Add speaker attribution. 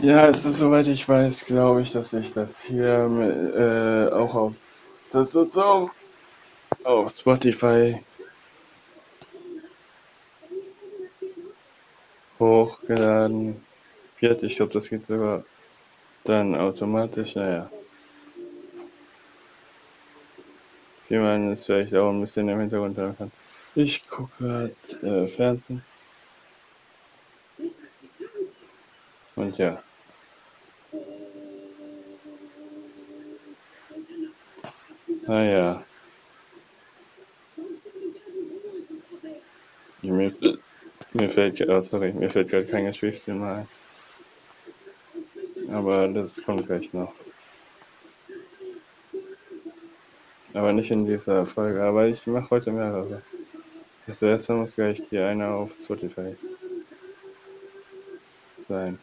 Speaker 1: Ja, also soweit ich weiß, glaube ich, dass ich das hier äh, auch auf das ist so auf Spotify hochgeladen wird. Ich glaube, das geht sogar dann automatisch. Naja. Wie man es vielleicht auch ein bisschen im Hintergrund hören kann. Ich gucke gerade äh, Fernsehen. Und ja. Naja. Mir, mir fällt, oh sorry, mir fällt gerade kein Gesprächsstil mehr ein. Aber das kommt gleich noch. Aber nicht in dieser Folge. Aber ich mache heute mehrere. Also erstmal muss gleich die eine auf Spotify sein.